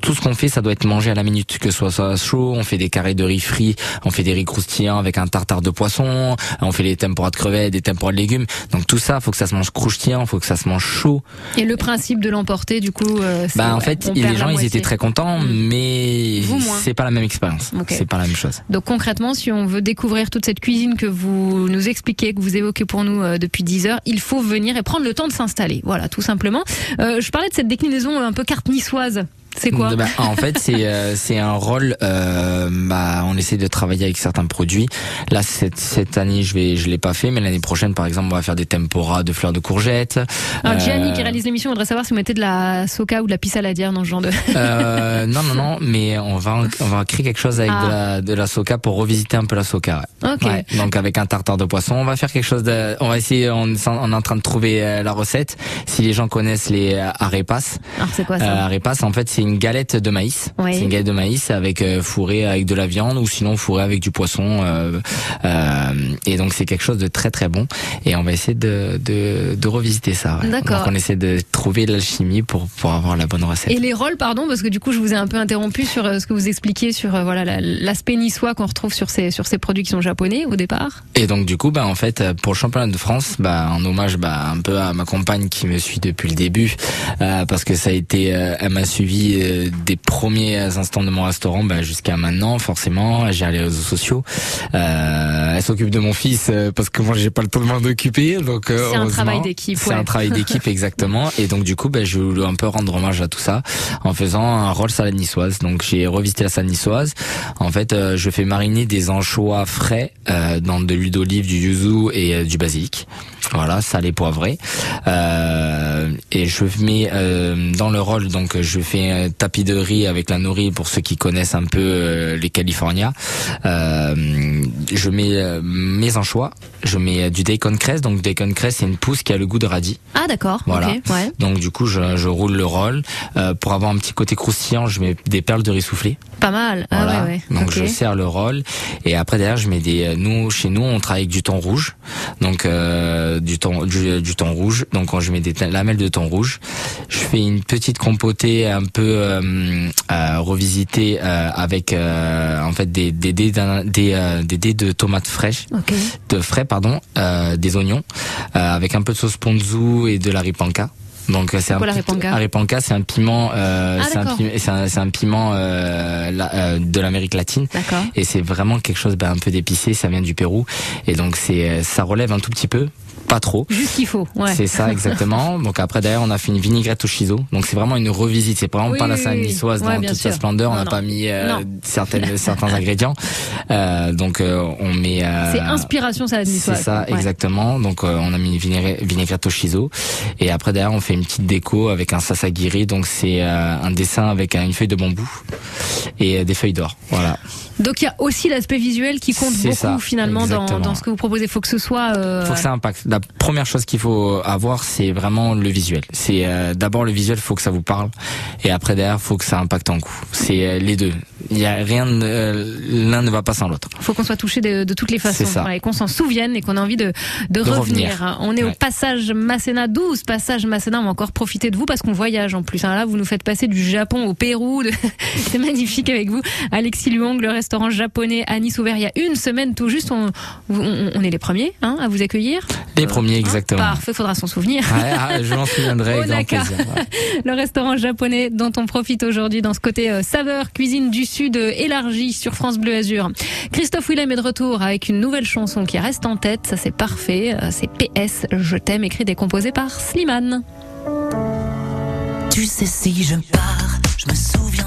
tout ce qu'on fait, ça doit être mangé à la minute, que ce soit soit chaud. On fait des carrés de riz frit, on fait des riz croustillants avec un tartare de poisson, on fait des tempura de crevettes, des tempura de légumes. Donc tout ça, faut que ça se mange croustillant, faut que ça se mange chaud. Et le principe de l'emporter, du coup, euh, c'est- Bah en fait, les gens ils étaient très contents, mais Vous, moins. c'est pas la même expérience. C'est pas la même chose. Donc concrètement, si on veut découvrir toute cette cuisine que vous nous expliquez, que vous évoquez pour nous euh, depuis 10 heures, il faut venir et prendre le temps de s'installer. Voilà, tout simplement. Euh, je parlais de cette déclinaison un peu carte niçoise. C'est quoi Bah, En fait, c'est euh, c'est un rôle. Euh, bah, on essaie de travailler avec certains produits. Là, cette cette année, je vais je l'ai pas fait, mais l'année prochaine, par exemple, on va faire des tempura de fleurs de courgettes. Alors, Euh, Gianni qui réalise l'émission voudrait savoir si vous mettez de la soca ou de la pisse saladière dans ce genre de. non, non, non, mais on va on va créer quelque chose avec Ah. de la de la soca pour revisiter un peu la soca. ouais. Donc avec un tartare de poisson, on va faire quelque chose de. On va essayer. On, est en- on est en train de trouver la recette. Si les gens connaissent les arepas. Alors, c'est quoi ça arepas, en fait, c'est une galette de maïs. Oui. C'est une galette de maïs avec euh, fourré avec de la viande ou sinon fourré avec du poisson. euh, euh, et donc c'est quelque chose de très très bon. Et on va essayer de de, de revisiter ça. ouais. D'accord. Donc on essaie de trouver l'alchimie pour pour avoir la bonne recette. Et les rôles, pardon, parce que du coup, je vous ai un peu interrompu sur euh, ce que vous expliquiez sur voilà la- l'aspect niçois qu'on retrouve sur ces sur ces produits qui sont japonais au départ. Et donc du coup, bah en fait, pour le championnat de France, bah en hommage, bah un peu à ma compagne qui me suit depuis le début, parce que ça a été, elle m'a suivi euh, des premiers instants de mon restaurant, bah, jusqu'à maintenant, forcément. J'ai les réseaux sociaux. Euh, elle s'occupe de mon fils euh, parce que moi j'ai pas le temps de m'en occuper, donc euh, C'est un travail d'équipe, C'est ouais. un travail d'équipe exactement. Et donc du coup, bah, je voulais un peu rendre hommage à tout ça en faisant un rôle salade niçoise. Donc j'ai revisité la salade niçoise. En fait, euh, je fais mariner des anchois frais euh, dans de l'huile d'olive, du yuzu et du basilic. Voilà, salé poivré. Euh, et je mets euh, dans le rôle, donc je fais un tapis de riz avec la nori pour ceux qui connaissent un peu euh, les California. Euh, je mets euh, mes anchois, je mets du bacon cress. Donc bacon cress, c'est une pousse qui a le goût de radis. Ah d'accord. Voilà. Ouais. Donc du coup, je, je roule le rôle. Euh, pour avoir un petit côté croustillant, je mets des perles de riz soufflé. Pas mal. Voilà. Ah ouais ouais. Donc je sers le rôle et après derrière je mets des nous chez nous on travaille avec du thon rouge donc euh, du thon du, du thon rouge. Donc quand je mets des lamelles de thon rouge je fais une petite compotée un peu euh, euh, revisitée euh, avec euh, en fait des des dés des, euh, des dés de tomates fraîches. De frais pardon euh, des oignons euh, avec un peu de sauce ponzu et de la ripanka. Donc euh, c'est un c'est un piment, euh, Ah, c'est un, piment- c'est un, c'est un piment euh, la- euh, de l'Amérique latine. Et c'est vraiment quelque chose ben, un peu d'épicé. Ça vient du Pérou, et donc c'est, euh, ça relève un tout petit peu, pas trop. Juste ce qu'il faut. Ouais. C'est ça exactement. donc après derrière on a fait une vinaigrette au shiso. Donc c'est vraiment une revisite. C'est vraiment Oui, pas la salade niçoise Ouais, dans toute sa splendeur. on n'a pas mis euh, certaines certains ingrédients. Euh, donc euh, on met. euh, C'est inspiration salade c'est niçoise. ça, Ouais. exactement. Donc euh, on a mis une vinaigrette, au shiso et après derrière on fait une petite déco avec un sasagiri. Donc c'est euh, un dessin avec une feuille de bambou et des feuilles d'or. Voilà. Donc il y a aussi l'aspect visuel qui compte beaucoup ça, finalement dans, ce que vous proposez. Il faut que ce soit. euh, faut que ça impacte. La première chose qu'il faut avoir, c'est vraiment le visuel. C'est euh, d'abord le visuel, faut que ça vous parle, et après derrière, faut que ça impacte en goût. C'est euh, les deux. Il y a rien, euh, l'un ne va pas sans l'autre. faut qu'on soit touché de, de toutes les façons ça. Voilà, et qu'on s'en souvienne et qu'on ait envie de, de, De revenir. revenir. On est au passage Masséna 12, passage Masséna, on va encore profiter de vous parce qu'on voyage en plus. hein. Là, vous nous faites passer du Japon au Pérou, de- c'est magnifique avec vous. Alexis Luong, le restaurant japonais à Nice ouvert il y a une semaine tout juste. On, on, on est les premiers hein, à vous accueillir. Les premiers, exactement. Parfait, faudra s'en souvenir. Ouais, ah, je m'en souviendrai Onaka. plaisir. ouais. le restaurant japonais dont on profite aujourd'hui dans ce côté euh, saveur cuisine du sud euh, élargie sur France Bleu Azur. Christophe Willem est de retour avec une nouvelle chanson qui reste en tête, ça c'est parfait, Euh, c'est PS Je t'aime écrit et composé par Slimane. Tu sais si je pars, je me souviendrai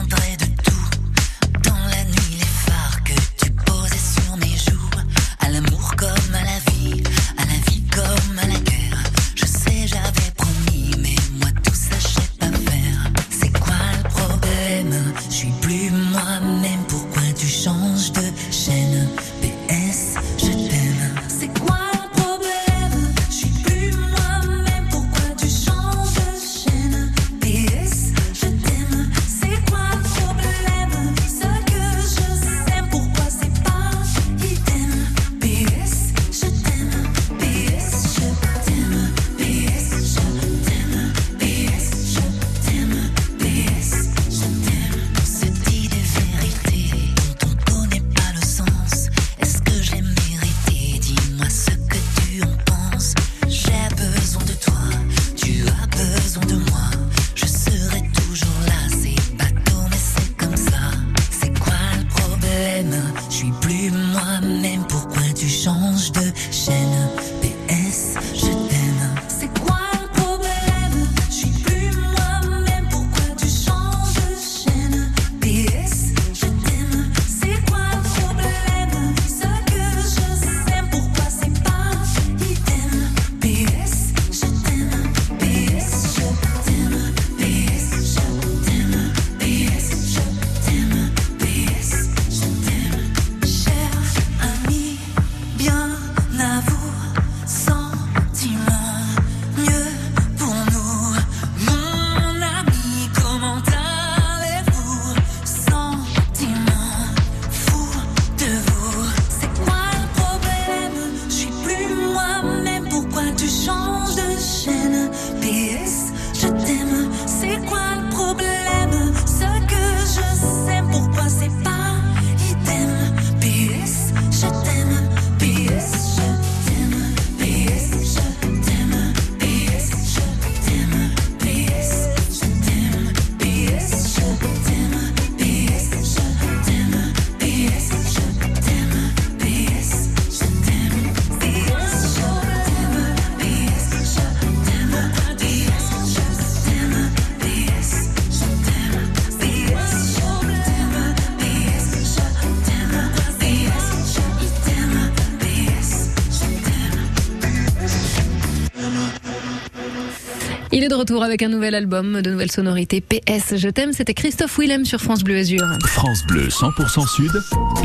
Il est de retour avec un nouvel album, de nouvelles sonorités. PS, je t'aime, c'était Christophe Willem sur France Bleu Azur. France Bleu 100% Sud,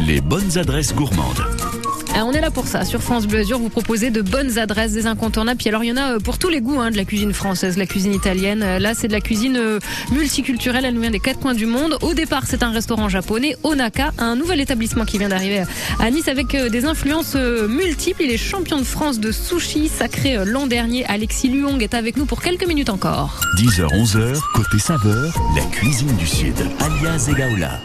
les bonnes adresses gourmandes. Ah, on est là pour ça. Sur France Bleu Azur, vous proposez de bonnes adresses, des incontournables. Puis alors, il y en a euh, pour tous les goûts, hein, de la cuisine française, la cuisine italienne. Euh, Là, c'est de la cuisine euh, multiculturelle. Elle nous vient des quatre coins du monde. Au départ, c'est un restaurant japonais, Onaka, un nouvel établissement qui vient d'arriver à Nice avec euh, des influences euh, multiples. Il est champion de France de sushi sacré euh, l'an dernier. Alexis Luong est avec nous pour quelques minutes encore. 10h, 11h, côté saveur, la cuisine du Sud, alias Egaola.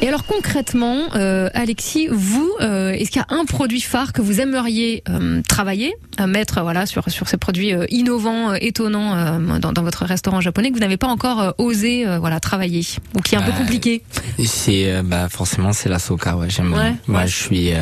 Et alors concrètement, euh, Alexis, vous, euh, est-ce qu'il y a un produit phare que vous aimeriez euh, travailler, euh, mettre voilà sur sur ces produits euh, innovants, euh, étonnants euh, dans, dans votre restaurant japonais que vous n'avez pas encore euh, osé euh, voilà travailler ou qui est un peu Bah, compliqué? C'est euh, bah forcément c'est la soca ouais j'aime Ouais, ouais, je suis euh,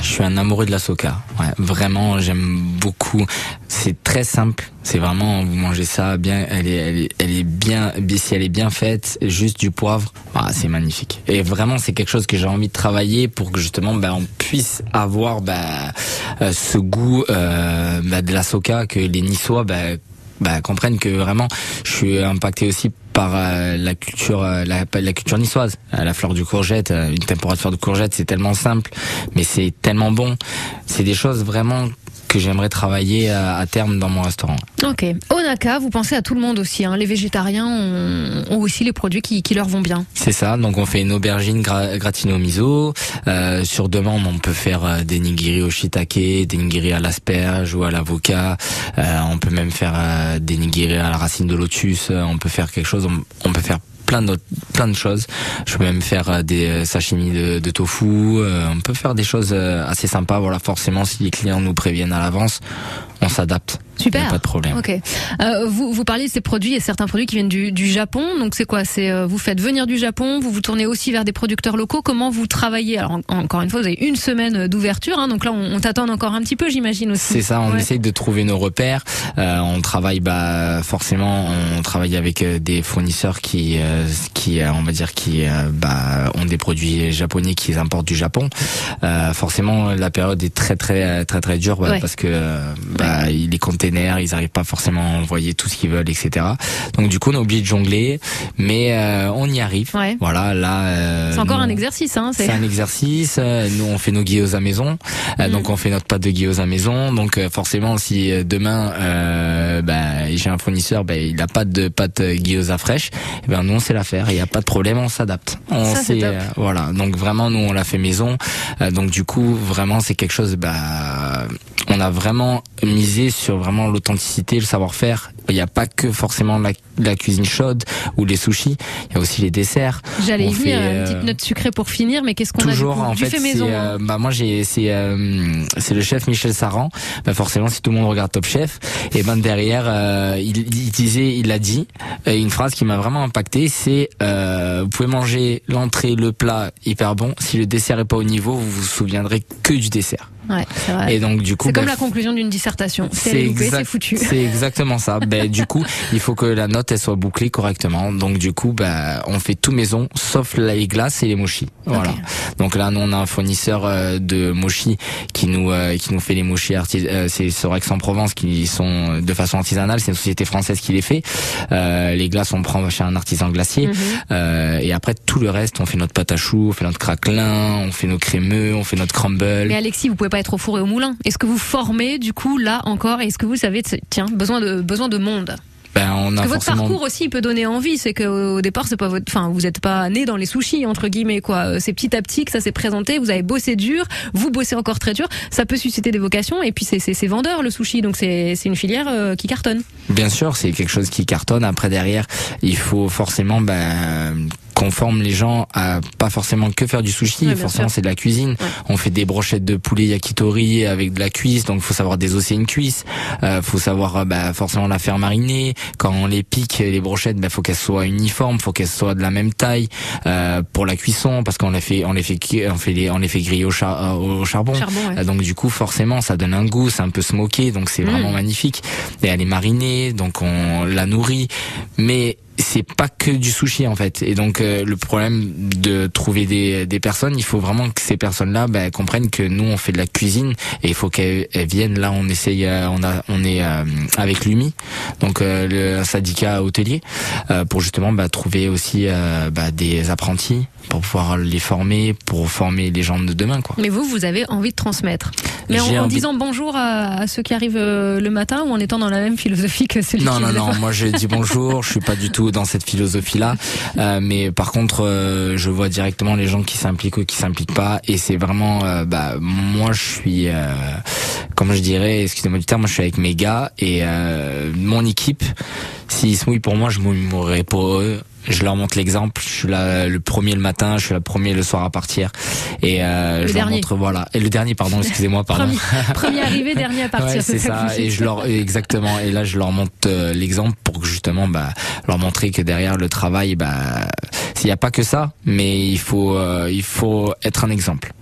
je suis un amoureux de la soca ouais. Vraiment j'aime beaucoup. C'est très simple c'est vraiment vous mangez ça bien elle est elle est, elle est bien si elle est bien faite juste du poivre ah, c'est magnifique. Et vraiment c'est quelque chose que j'ai envie de travailler pour que justement bah, on puisse avoir bah, euh, ce goût euh, bah, de la soca que les Niçois bah, bah, comprennent que vraiment je suis impacté aussi par euh, la culture la, culture niçoise. La fleur du courgette une température de courgette c'est tellement simple mais c'est tellement bon. C'est des choses vraiment que j'aimerais travailler à, à terme dans mon restaurant Ok. Onaka, vous pensez à tout le monde aussi. Hein. Les végétariens ont, ont aussi les produits qui, qui leur vont bien. C'est ça, donc on fait une aubergine gra- gratinée au miso. Euh, sur demande, on peut faire euh, des nigiri au shiitake, des nigiri à l'asperge ou à l'avocat. Euh, on peut même faire euh, des nigiri à la racine de lotus. Euh, on peut faire quelque chose, on, on peut faire plein d'autres plein de choses. Je peux même faire euh, des euh, sashimi de, de tofu. Euh, on peut faire des choses assez sympas. Voilà, forcément, si les clients nous préviennent à l'avance, on s'adapte. Super. Pas de problème. Ok. Euh, vous, vous parliez de ces produits et certains produits qui viennent du, du Japon. Donc c'est quoi? C'est euh, vous faites venir du Japon, vous vous tournez aussi vers des producteurs locaux. Comment vous travaillez? Alors en- encore une fois, vous avez une semaine d'ouverture, hein, donc là on, on t'attend encore un petit peu, j'imagine aussi. C'est ça, on Ouais. essaye de trouver nos repères. Euh, on travaille, bah, forcément, on travaille avec euh, des fournisseurs qui, euh, qui, euh, on va dire, qui, euh, bah, ont des produits japonais qu'ils importent du Japon. Euh, forcément, la période est très, très, très, très dure bah, Ouais. parce que euh, bah, les containers, ils arrivent pas forcément à envoyer tout ce qu'ils veulent, etc. Donc du coup, on est obligé de jongler, mais euh, on y arrive. Voilà, là. euh, C'est encore nous- un exercice, hein. c'est un exercice. euh, Nous, on fait nos guillots à maison. Euh, Mm. Donc, on fait notre pâte de guillots à maison. Donc, euh, forcément, si demain, euh, bah, j'ai un fournisseur, bah, il a pas de pâte gyoza fraîche, eh ben nous, on sait la faire. Il n'y a pas de problème, on s'adapte. On Ça, sait, euh, voilà. Donc, vraiment, nous, on l'a fait maison. Euh, donc, du coup, vraiment, c'est quelque chose. Bah, on a vraiment misé sur vraiment l'authenticité, le savoir-faire. Il n'y a pas que forcément la, la cuisine chaude ou les sushis. Il y a aussi les desserts. J'allais y venir, fait, une euh, petite note sucrée pour finir, mais qu'est-ce qu'on a du Toujours coup en Du fait, maison. hein. euh, bah moi j'ai c'est euh, c'est le chef Michel Saran. Bah forcément si tout le monde regarde Top Chef et ben derrière euh, il, il disait il a dit euh, une phrase qui m'a vraiment impacté c'est euh, vous pouvez manger l'entrée le plat hyper bon si le dessert est pas au niveau vous vous souviendrez que du dessert. Ouais, c'est vrai. Et donc du coup c'est comme bah, la conclusion d'une dissertation. C'est exact- c'est foutu. C'est exactement ça. ben, du coup, il faut que la note elle soit bouclée correctement. Donc du coup, bah, on fait tout maison, sauf les glaces et les mochis. Voilà. Donc là, nous on a un fournisseur euh, de mochis qui nous euh, qui nous fait les mochis artis euh, c'est sur Aix-en-Provence qui sont de façon artisanale. C'est une société française qui les fait. Euh, les glaces on prend chez un artisan glacier. Euh, et après tout le reste, on fait notre pâte à choux, on fait notre craquelin, on fait nos crémeux, on fait notre crumble. Mais Alexis, vous pouvez pas être au four et au moulin. Est-ce que vous formez du coup là encore Est-ce que vous savez, tiens, besoin de besoin de monde Ben, on a Parce que votre parcours aussi peut donner envie, c'est que au départ c'est pas votre, enfin vous n'êtes pas né dans les sushis entre guillemets quoi. Euh, C'est petit à petit que ça s'est présenté. Vous avez bossé dur, vous bossez encore très dur. Ça peut susciter des vocations et puis c'est vendeur le sushi donc c'est c'est une filière euh, qui cartonne. Bien sûr, c'est quelque chose qui cartonne. Après derrière, il faut forcément ben, qu'on forme les gens à pas forcément que faire du sushi. Ouais, forcément, c'est de la cuisine. On fait des brochettes de poulet yakitori avec de la cuisse, donc faut savoir désosser une cuisse. Euh, faut savoir euh, bah, forcément la faire mariner. Quand on les pique les brochettes, bah, faut qu'elles soient uniformes, faut qu'elles soient de la même taille euh, pour la cuisson, parce qu'on les fait, on les fait, on fait les, on les fait griller au, char- euh, au charbon. Charbon, ouais. Euh, donc du coup, forcément, ça donne un goût, c'est un peu smoké, donc c'est Mm. vraiment magnifique. Et elle est marinée, donc on la nourrit. Mais c'est pas que du sushi en fait. Et donc euh, le problème de trouver des, des personnes, il faut vraiment que ces personnes-là bah, comprennent que nous on fait de la cuisine et il faut qu'elles elles viennent. Là on essaye, euh, on a, on est euh, avec l'UMI, donc euh, le syndicat hôtelier, euh, pour justement bah, trouver aussi euh, bah, des apprentis pour pouvoir les former, pour former les gens de demain quoi. Mais vous, vous avez envie de transmettre. Mais en, disant bonjour à, à ceux qui arrivent le matin ou en étant dans la même philosophie que celui Non, qui non, non. fait- Moi, je dis bonjour. Je suis pas du tout dans cette philosophie-là. Euh, mais par contre, euh, je vois directement les gens qui s'impliquent ou qui s'impliquent pas. Et c'est vraiment, euh, bah, moi, je suis, comme je dirais, excusez-moi du terme, moi, je suis avec mes gars et mon équipe. S'ils se mouillent pour moi, je me pour eux. Je leur montre l'exemple. Je suis là le premier le matin, je suis le premier le soir à partir. Et euh, Le je leur dernier. montre, voilà. Et le dernier, pardon, excusez-moi, pardon. Premier, premier arrivé, dernier à partir. Ouais, c'est ça. Et je leur exactement. Et là, je leur montre euh, l'exemple pour que justement, bah, leur montrer que derrière le travail, bah, s'il n'y a pas que ça, mais il faut, euh, il faut être un exemple.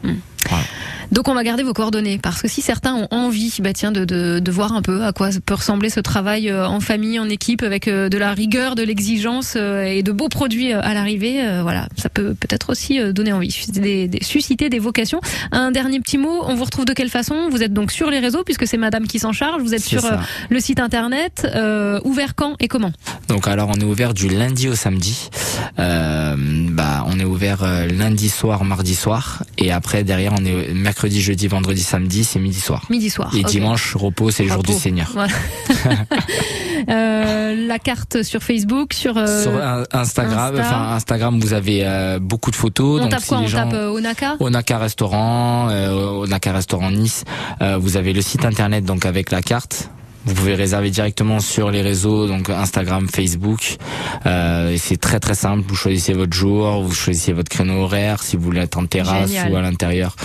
Voilà. Donc on va garder vos coordonnées parce que si certains ont envie, bah tiens, de, de, de voir un peu à quoi peut ressembler ce travail euh, en famille, en équipe, avec euh, de la rigueur, de l'exigence euh, et de beaux produits à l'arrivée, voilà, ça peut peut-être aussi donner envie, susciter des, des- susciter des vocations. Un dernier petit mot, on vous retrouve de quelle façon? Vous êtes donc sur les réseaux puisque c'est Madame qui s'en charge. Vous êtes sur ça. le site internet, euh, ouvert quand et comment? Donc alors, on est ouvert du lundi au samedi. Euh, bah, on est ouvert lundi soir, mardi soir, et après derrière, on est mercredi, jeudi, vendredi, samedi, c'est midi soir. Midi soir. Et dimanche, repos, c'est le jour du Seigneur. Voilà. Euh, la carte sur Facebook, sur, euh, Sur Instagram, Insta. enfin Instagram, vous avez euh, beaucoup de photos. on donc tape si quoi les On gens... tape Onaka Onaka Restaurant, Onaka Restaurant Nice. Vous avez le site internet donc avec la carte. Vous pouvez réserver directement sur les réseaux, donc Instagram, Facebook. Euh, c'est très très simple. Vous choisissez votre jour, vous choisissez votre créneau horaire, si vous voulez être en terrasse Génial. ou à l'intérieur.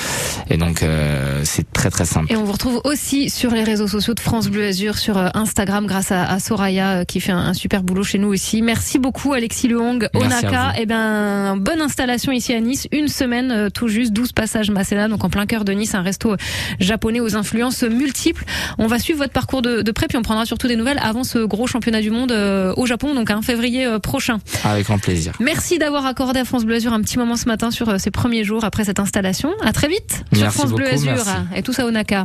Et donc euh, c'est très très simple. Et on vous retrouve aussi sur les réseaux sociaux de France Bleu Azur, sur euh, Instagram, grâce à, à Soraya euh, qui fait un, un super boulot chez nous aussi. Merci beaucoup Alexis Lehong, Onaka. Et ben bonne installation ici à Nice, une semaine euh, tout juste, 12 passages Masséna, donc en plein cœur de Nice, un resto japonais aux influences multiples. On va suivre votre parcours de, de près, puis on prendra surtout des nouvelles avant ce gros championnat du monde euh, au Japon, donc un février euh, prochain. Avec grand plaisir. Merci d'avoir accordé à France Bleu Azur un petit moment ce matin sur euh, ces premiers jours après cette installation. À très vite sur France Bleu Azur merci. et tout ça Onaka.